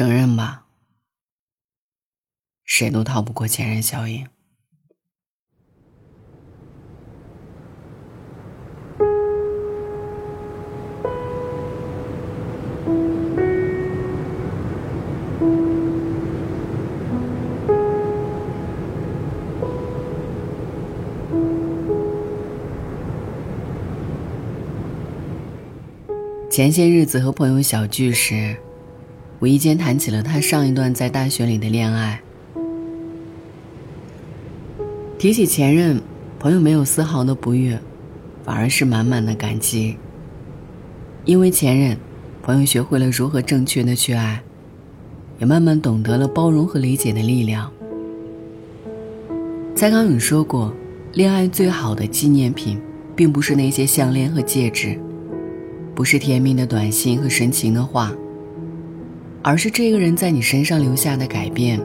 承认吧，谁都逃不过前任效应。前些日子和朋友小聚时，无意间谈起了他上一段在大学里的恋爱。提起前任，朋友没有丝毫的不悦，反而是满满的感激。因为前任，朋友学会了如何正确的去爱，也慢慢懂得了包容和理解的力量。蔡康永说过，恋爱最好的纪念品，并不是那些项链和戒指。不是甜蜜的短信和深情的话，而是这个人在你身上留下的改变，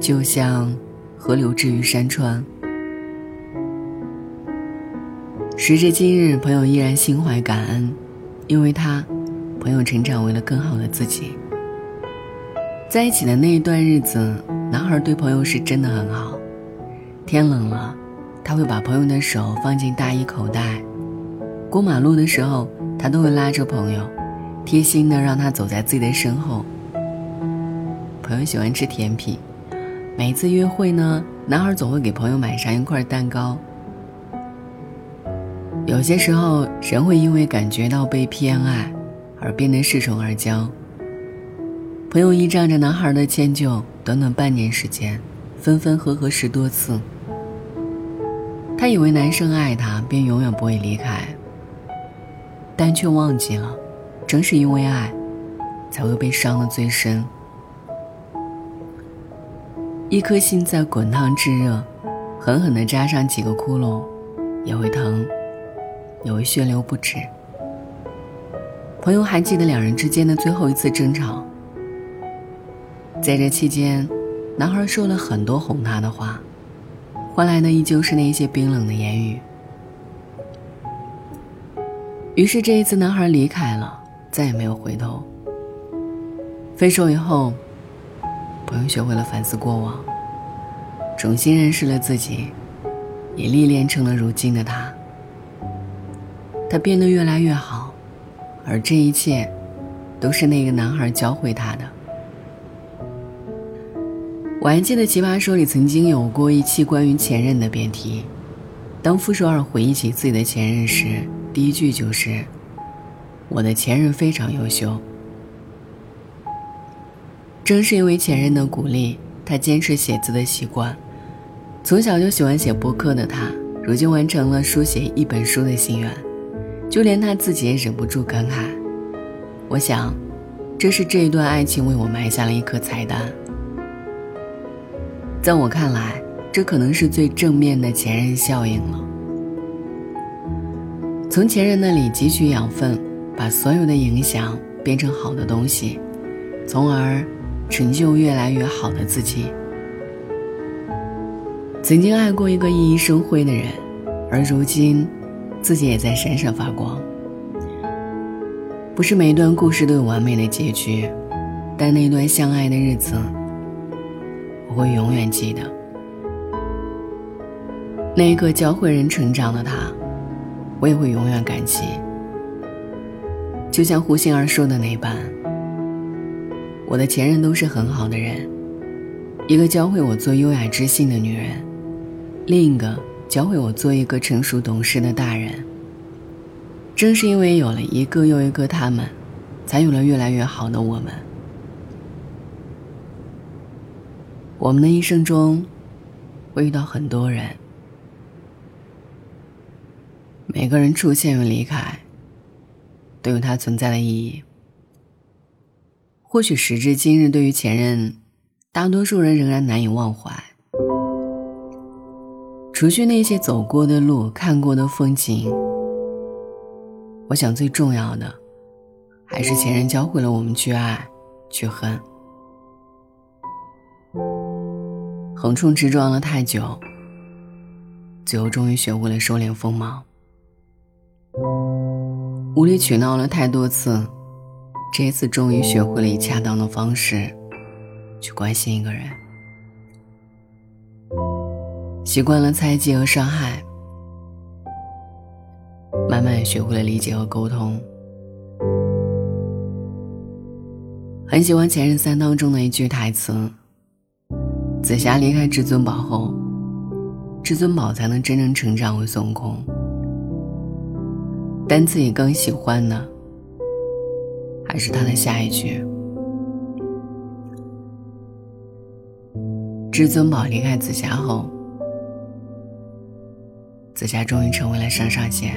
就像河流治愈山川。时至今日，朋友依然心怀感恩，因为他，朋友成长为了更好的自己。在一起的那一段日子，男孩对朋友是真的很好。天冷了，他会把朋友的手放进大衣口袋；过马路的时候。他都会拉着朋友，贴心的让他走在自己的身后。朋友喜欢吃甜品，每次约会呢，男孩总会给朋友买上一块蛋糕。有些时候，人会因为感觉到被偏爱，而变得恃宠而骄。朋友依仗着男孩的迁就，短短半年时间，分分合合十多次。他以为男生爱他，便永远不会离开。但却忘记了，正是因为爱，才会被伤得最深。一颗心在滚烫炙热，狠狠地扎上几个窟窿，也会疼，也会血流不止。朋友还记得两人之间的最后一次争吵，在这期间，男孩说了很多哄她的话，换来的依旧是那些冰冷的言语。于是这一次，男孩离开了，再也没有回头。分手以后，朋友学会了反思过往，重新认识了自己，也历练成了如今的他。他变得越来越好，而这一切，都是那个男孩教会他的。我还记得《奇葩说》里曾经有过一期关于前任的辩题，当傅首尔回忆起自己的前任时。第一句就是：“我的前任非常优秀。”正是因为前任的鼓励，他坚持写字的习惯。从小就喜欢写博客的他，如今完成了书写一本书的心愿，就连他自己也忍不住感慨：“我想，这是这一段爱情为我埋下了一颗彩蛋。”在我看来，这可能是最正面的前任效应了。从前任那里汲取养分，把所有的影响变成好的东西，从而成就越来越好的自己。曾经爱过一个熠熠生辉的人，而如今，自己也在闪闪发光。不是每一段故事都有完美的结局，但那段相爱的日子，我会永远记得。那一个教会人成长的他。我也会永远感激，就像胡杏儿说的那般，我的前任都是很好的人，一个教会我做优雅知性的女人，另一个教会我做一个成熟懂事的大人。正是因为有了一个又一个他们，才有了越来越好的我们。我们的一生中，会遇到很多人。每个人出现与离开，都有它存在的意义。或许时至今日，对于前任，大多数人仍然难以忘怀。除去那些走过的路、看过的风景，我想最重要的，还是前任教会了我们去爱，去恨。横冲直撞了太久，最后终于学会了收敛锋芒。无理取闹了太多次，这一次终于学会了以恰当的方式去关心一个人，习惯了猜忌和伤害，慢慢也学会了理解和沟通。很喜欢《前任三》当中的一句台词：“紫霞离开至尊宝后，至尊宝才能真正成长为孙悟空。但自己更喜欢的。”还是他的下一句：“至尊宝离开紫霞后，紫霞终于成为了上上仙。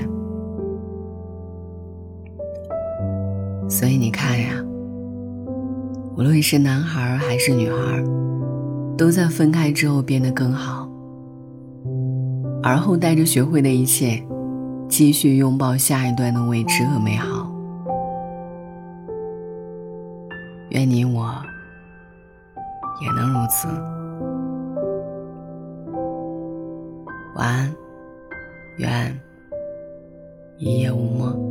所以你看呀，无论是男孩还是女孩，都在分开之后变得更好，而后带着学会的一切，继续拥抱下一段的未知和美好。”愿你我也能如此。晚安，愿一夜无梦。